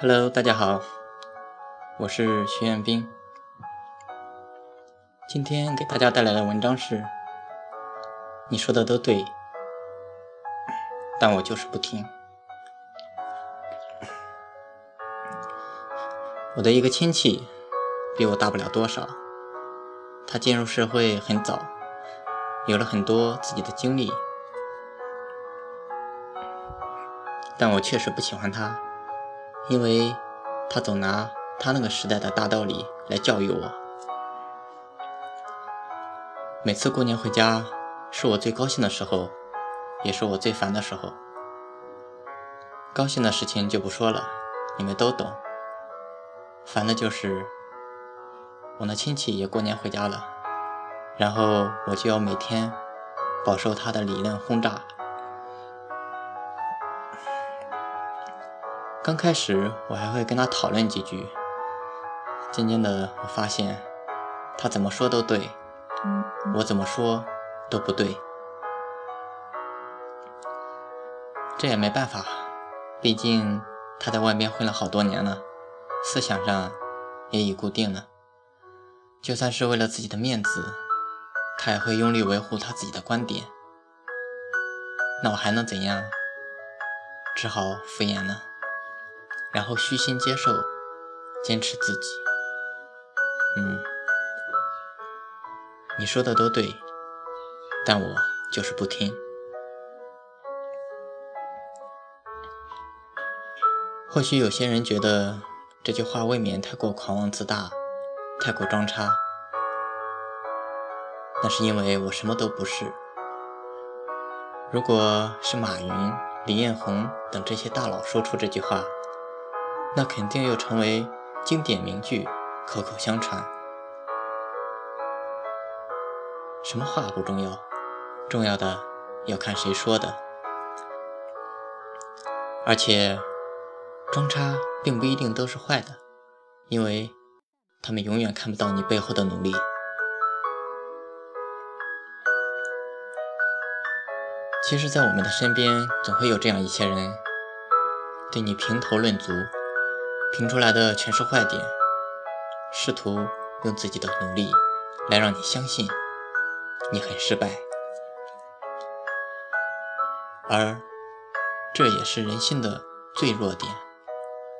Hello，大家好，我是徐彦斌。今天给大家带来的文章是：你说的都对，但我就是不听。我的一个亲戚比我大不了多少，他进入社会很早，有了很多自己的经历。但我确实不喜欢他，因为他总拿他那个时代的大道理来教育我。每次过年回家，是我最高兴的时候，也是我最烦的时候。高兴的事情就不说了，你们都懂。烦的就是我那亲戚也过年回家了，然后我就要每天饱受他的理论轰炸。刚开始我还会跟他讨论几句，渐渐的我发现他怎么说都对，我怎么说都不对。这也没办法，毕竟他在外面混了好多年了，思想上也已固定了。就算是为了自己的面子，他也会用力维护他自己的观点。那我还能怎样？只好敷衍了。然后虚心接受，坚持自己。嗯，你说的都对，但我就是不听。或许有些人觉得这句话未免太过狂妄自大，太过装叉。那是因为我什么都不是。如果是马云、李彦宏等这些大佬说出这句话，那肯定又成为经典名句，口口相传。什么话不重要，重要的要看谁说的。而且，装叉并不一定都是坏的，因为他们永远看不到你背后的努力。其实，在我们的身边，总会有这样一些人，对你评头论足。评出来的全是坏点，试图用自己的努力来让你相信你很失败，而这也是人性的最弱点。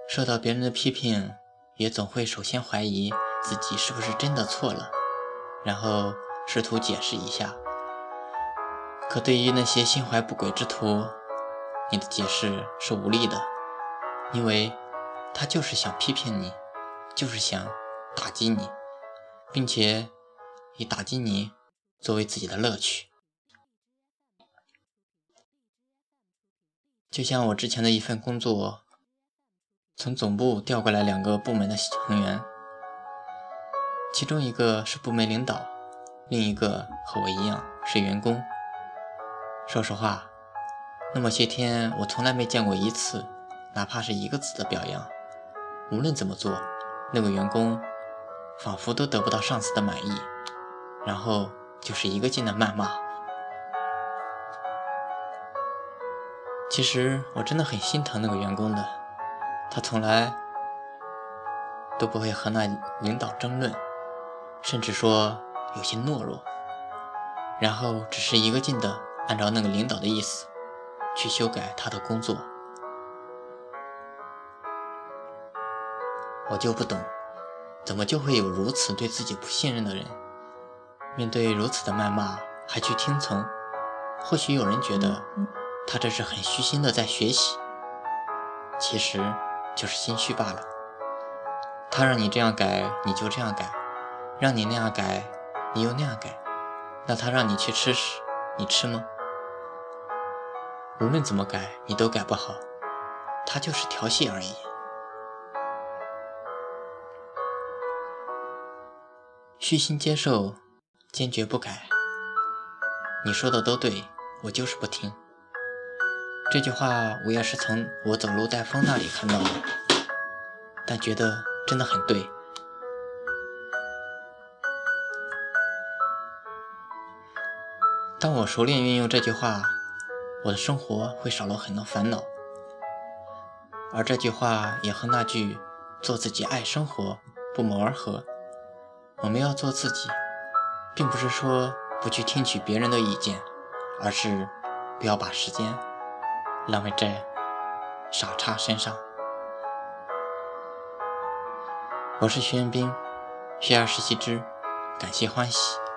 受到别人的批评，也总会首先怀疑自己是不是真的错了，然后试图解释一下。可对于那些心怀不轨之徒，你的解释是无力的，因为。他就是想批评你，就是想打击你，并且以打击你作为自己的乐趣。就像我之前的一份工作，从总部调过来两个部门的成员，其中一个是部门领导，另一个和我一样是员工。说实话，那么些天我从来没见过一次，哪怕是一个字的表扬。无论怎么做，那个员工仿佛都得不到上司的满意，然后就是一个劲的谩骂。其实我真的很心疼那个员工的，他从来都不会和那领导争论，甚至说有些懦弱，然后只是一个劲的按照那个领导的意思去修改他的工作。我就不懂，怎么就会有如此对自己不信任的人？面对如此的谩骂还去听从？或许有人觉得他这是很虚心的在学习，其实就是心虚罢了。他让你这样改，你就这样改；让你那样改，你又那样改。那他让你去吃屎，你吃吗？无论怎么改，你都改不好。他就是调戏而已。虚心接受，坚决不改。你说的都对，我就是不听。这句话我也是从我走路带风那里看到的，但觉得真的很对。当我熟练运用这句话，我的生活会少了很多烦恼。而这句话也和那句“做自己，爱生活”不谋而合。我们要做自己，并不是说不去听取别人的意见，而是不要把时间浪费在傻叉身上。我是徐彦斌，学而时习之，感谢欢喜。